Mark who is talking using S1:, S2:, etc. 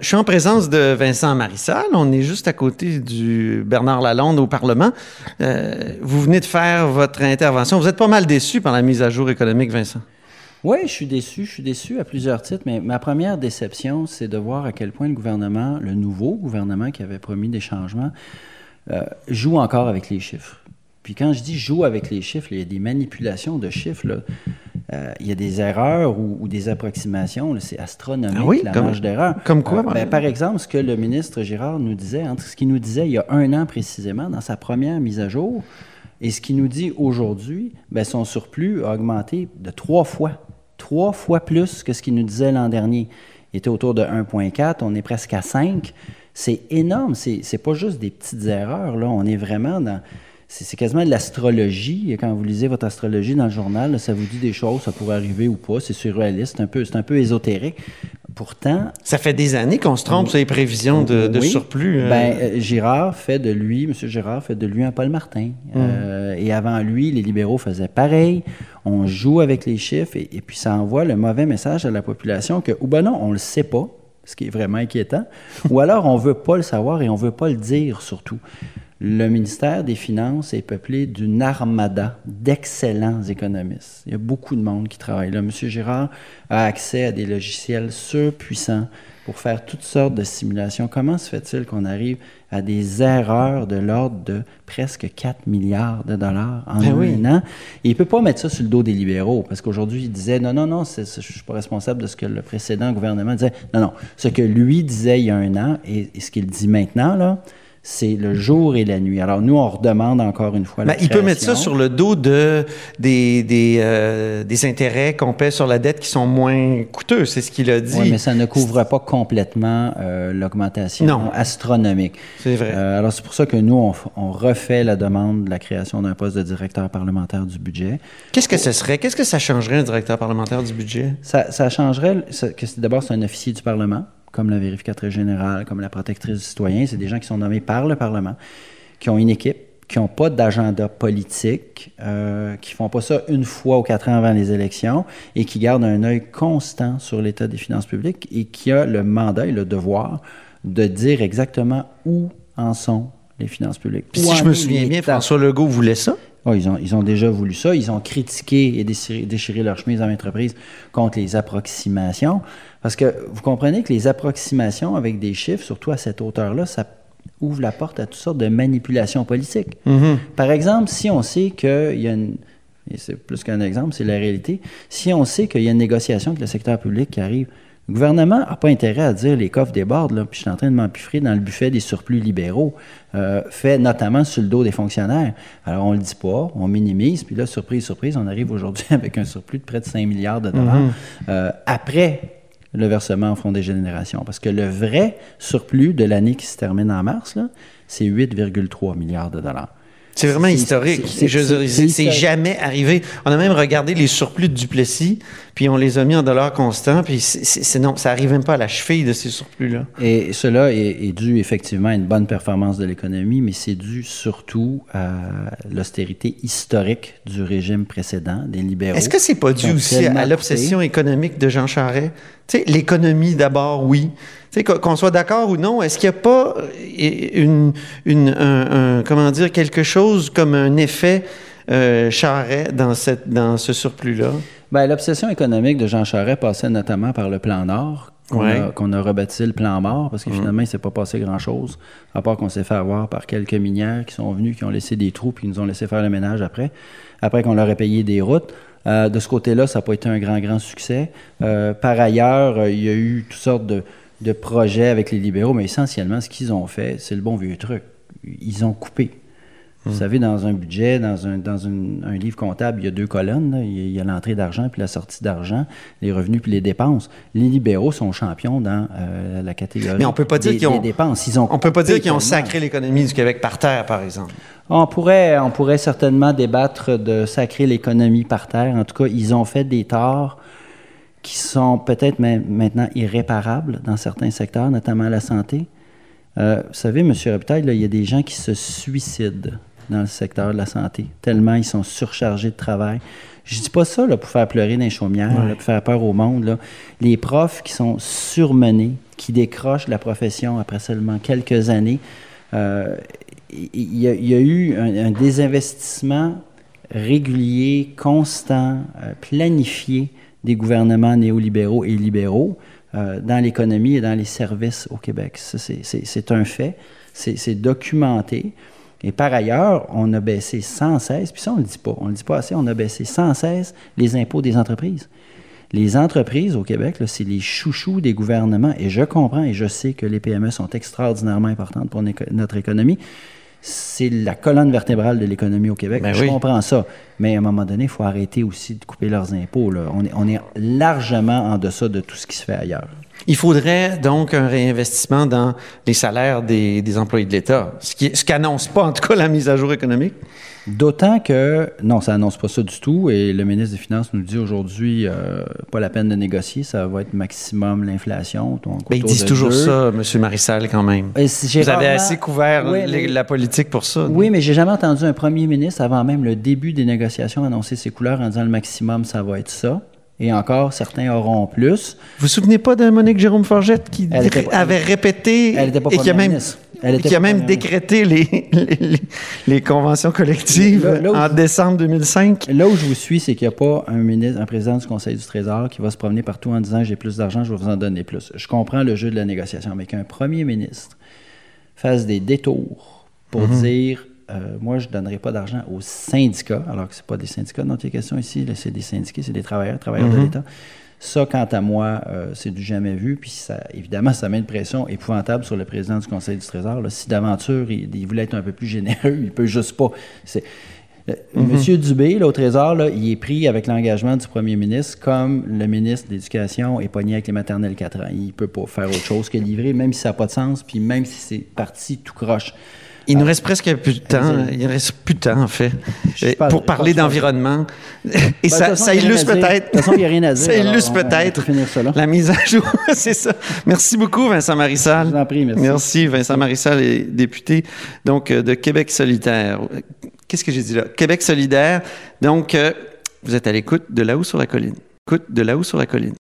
S1: Je suis en présence de Vincent Marissal. On est juste à côté du Bernard Lalonde au Parlement. Euh, vous venez de faire votre intervention. Vous êtes pas mal déçu par la mise à jour économique, Vincent.
S2: Oui, je suis déçu. Je suis déçu à plusieurs titres, mais ma première déception, c'est de voir à quel point le gouvernement, le nouveau gouvernement qui avait promis des changements, euh, joue encore avec les chiffres. Puis quand je dis joue avec les chiffres, il y a des manipulations de chiffres. Euh, il y a des erreurs ou, des approximations. C'est astronomique, ah oui, la marge d'erreur.
S1: Comme quoi?
S2: Euh, ben, par exemple, ce que le ministre Girard nous disait, entre ce qu'il nous disait il y a un an précisément, dans sa première mise à jour, et ce qu'il nous dit aujourd'hui, ben, son surplus a augmenté de trois fois. Trois fois plus que ce qu'il nous disait l'an dernier. Il était autour de 1,4, on est presque à 5. C'est énorme. C'est pas juste des petites erreurs. Là. On est vraiment dans c'est quasiment de l'astrologie. Quand vous lisez votre astrologie dans le journal, ça vous dit des choses, ça pourrait arriver ou pas. C'est surréaliste, c'est un peu, c'est un peu ésotérique. Pourtant,
S1: ça fait des années qu'on se trompe sur les prévisions de, surplus.
S2: Euh. Ben, euh, Girard fait de lui, M. Girard fait de lui un Paul Martin. Hum. Euh, et avant lui, les libéraux faisaient pareil. On joue avec les chiffres et, puis ça envoie le mauvais message à la population que, ou ben non, on le sait pas, ce qui est vraiment inquiétant, ou alors on veut pas le savoir et on veut pas le dire surtout. Le ministère des Finances est peuplé d'une armada d'excellents économistes. Il y a beaucoup de monde qui travaille là. M. Girard a accès à des logiciels surpuissants pour faire toutes sortes de simulations. Comment se fait-il qu'on arrive à des erreurs de l'ordre de presque 4 milliards de dollars en ben un an? Et il ne peut pas mettre ça sur le dos des libéraux, parce qu'aujourd'hui, il disait, non, non, non, je ne suis pas responsable de ce que le précédent gouvernement disait. Non, non, ce que lui disait il y a un an et, et ce qu'il dit maintenant, là, c'est le jour et la nuit. Alors nous, on redemande encore une fois la
S1: Il peut mettre ça sur le dos de, des, des, euh, des intérêts qu'on paie sur la dette qui sont moins coûteux, c'est ce qu'il a dit.
S2: Oui, mais ça ne couvre pas complètement euh, l'augmentation astronomique.
S1: C'est vrai.
S2: Euh, alors c'est pour ça que nous, on, refait la demande de la création d'un poste de directeur parlementaire du budget.
S1: Qu'est-ce que ce serait? Qu'est-ce que ça changerait un directeur parlementaire du budget?
S2: Ça, ça changerait, d'abord c'est un officier du Parlement comme la vérificatrice générale, comme la protectrice du citoyen. C'est des gens qui sont nommés par le Parlement, qui ont une équipe, qui n'ont pas d'agenda politique, euh, qui font pas ça une fois ou quatre ans avant les élections et qui gardent un œil constant sur l'état des finances publiques et qui a le mandat et le devoir de dire exactement où en sont les finances publiques.
S1: si je me souviens bien, François Legault voulait ça?
S2: Oh, ils, ont, ils ont déjà voulu ça. Ils ont critiqué et déchiré, déchiré leur chemise en entreprise contre les approximations. Parce que vous comprenez que les approximations avec des chiffres, surtout à cette hauteur-là, ça ouvre la porte à toutes sortes de manipulations politiques. Mm-hmm. Par exemple, si on sait qu'il y a une... Et c'est plus qu'un exemple, c'est la réalité. Si on sait qu'il y a une négociation avec le secteur public qui arrive, le gouvernement n'a pas intérêt à dire les coffres débordent, là, puis je suis en train de m'empiffrer dans le buffet des surplus libéraux, euh, fait notamment sur le dos des fonctionnaires. Alors, on ne le dit pas, on minimise, puis là, surprise, surprise, on arrive aujourd'hui avec un surplus de près de 5 milliards de dollars mm-hmm. euh, après le versement en fonds des générations. Parce que le vrai surplus de l'année qui se termine en mars, c'est 8,3 milliards de dollars.
S1: C'est vraiment historique. C'est jamais arrivé. On a même regardé les surplus de Duplessis, puis on les a mis en dollars constants, puis c'est non, ça n'arrive même pas à la cheville de ces surplus-là.
S2: Et cela est, dû effectivement à une bonne performance de l'économie, mais c'est dû surtout à l'austérité historique du régime précédent, des libéraux.
S1: Est-ce que c'est pas dû aussi à l'obsession économique de Jean Charest? Tu sais, l'économie d'abord, oui qu'on soit d'accord ou non, est-ce qu'il n'y a pas euh, une, un, comment dire, quelque chose comme un effet euh, Charret dans, cette, dans ce surplus-là?
S2: Bien, l'obsession économique de Jean Charest passait notamment par le plan Nord, qu'on a, rebaptisé le plan mort, parce que mmh. finalement, il ne s'est pas passé grand-chose, à part qu'on s'est fait avoir par quelques minières qui sont venus, qui ont laissé des trous, puis qui nous ont laissé faire le ménage après, après qu'on leur ait payé des routes. Euh, de ce côté-là, ça n'a pas été un grand, grand succès. par ailleurs, il y a eu toutes sortes de, de projets avec les libéraux, mais essentiellement, ce qu'ils ont fait, c'est le bon vieux truc. Ils ont coupé. Vous hmm. savez, dans un budget, dans un, dans un livre comptable, il y a deux colonnes. Il y a l'entrée d'argent puis la sortie d'argent, les revenus puis les dépenses. Les libéraux sont champions dans euh, la catégorie
S1: Mais on peut pas dire qu'ils ont,
S2: dépenses. Ils ont
S1: on peut pas dire qu'ils ont sacré l'économie du Québec par terre, par exemple.
S2: On pourrait, on pourrait certainement débattre de sacrer l'économie par terre. En tout cas, ils ont fait des torts qui sont peut-être maintenant irréparables dans certains secteurs, notamment la santé. Euh, vous savez, M. Reptail, il y a des gens qui se suicident dans le secteur de la santé, tellement ils sont surchargés de travail. Je dis pas ça là, pour faire pleurer dans les chaumières, pour faire peur au monde. Là. Les profs qui sont surmenés, qui décrochent la profession après seulement quelques années, euh, il y, a eu un, désinvestissement régulier, constant, euh, planifié des gouvernements néolibéraux et libéraux euh, dans l'économie et dans les services au Québec. C'est un fait, c'est documenté. Et par ailleurs, on a baissé sans cesse, puis ça on ne le dit pas, on ne le dit pas assez, on a baissé sans cesse les impôts des entreprises. Les entreprises au Québec, c'est les chouchous des gouvernements, et je comprends et je sais que les PME sont extraordinairement importantes pour notre économie. C'est la colonne vertébrale de l'économie au Québec. Ben je comprends ça. Mais à un moment donné, il faut arrêter aussi de couper leurs impôts. On, est, on est largement en deçà de tout ce qui se fait ailleurs.
S1: Il faudrait donc un réinvestissement dans les salaires des, employés de l'État, ce qui ce qu'annonce pas en tout cas la mise à jour économique.
S2: D'autant que, non, ça annonce pas ça du tout. Et le ministre des Finances nous dit aujourd'hui, euh, pas la peine de négocier, ça va être maximum l'inflation.
S1: Mais ils disent toujours ça, M. Marissal, quand même. Vous avez assez couvert la politique pour ça.
S2: Oui, mais j'ai jamais entendu un premier ministre, avant même le début des négociations, annoncer ses couleurs en disant le maximum, ça va être ça et encore, certains auront plus.
S1: Vous vous souvenez pas de Monique Jérôme Forgette qui avait répété et qui a même, qui a même décrété les, les, conventions collectives en décembre 2005?
S2: Là où je vous suis, c'est qu'il n'y a pas un, ministre, un président du Conseil du Trésor qui va se promener partout en disant j'ai plus d'argent, je vais vous en donner plus. Je comprends le jeu de la négociation, mais qu'un premier ministre fasse des détours pour mhm. dire euh, moi, je ne donnerai pas d'argent aux syndicats, alors que ce pas des syndicats dont il est question ici, c'est des syndiqués, c'est des travailleurs, travailleurs de mhm. l'État. Ça, quant à moi, euh, c'est du jamais vu. Puis, ça, évidemment, ça met une pression épouvantable sur le président du Conseil du Trésor. si d'aventure, il, voulait être un peu plus généreux, il peut juste pas. C'est, euh, mhm. Monsieur Dubé, au Trésor, il est pris avec l'engagement du premier ministre, comme le ministre de l'Éducation est pogné avec les maternelles 4 ans. Il ne peut pas faire autre chose que livrer, même si ça n'a pas de sens, puis même si c'est parti tout croche.
S1: Il nous reste presque plus de temps. Il ne reste plus de temps, en fait, pour parler d'environnement. Et ben, ça, illustre peut-être.
S2: De toute façon, il n'y a rien à dire.
S1: Ça illustre peut-être la mise à jour. C'est ça. Merci beaucoup, Vincent Marissal.
S2: Je vous en prie, merci.
S1: Merci. Vincent Marissal est député donc, euh, de Québec solidaire. Qu'est-ce que j'ai dit là? Québec solidaire. Donc, euh, vous êtes à l'écoute de là-haut sur la colline. Écoute de là-haut sur la colline.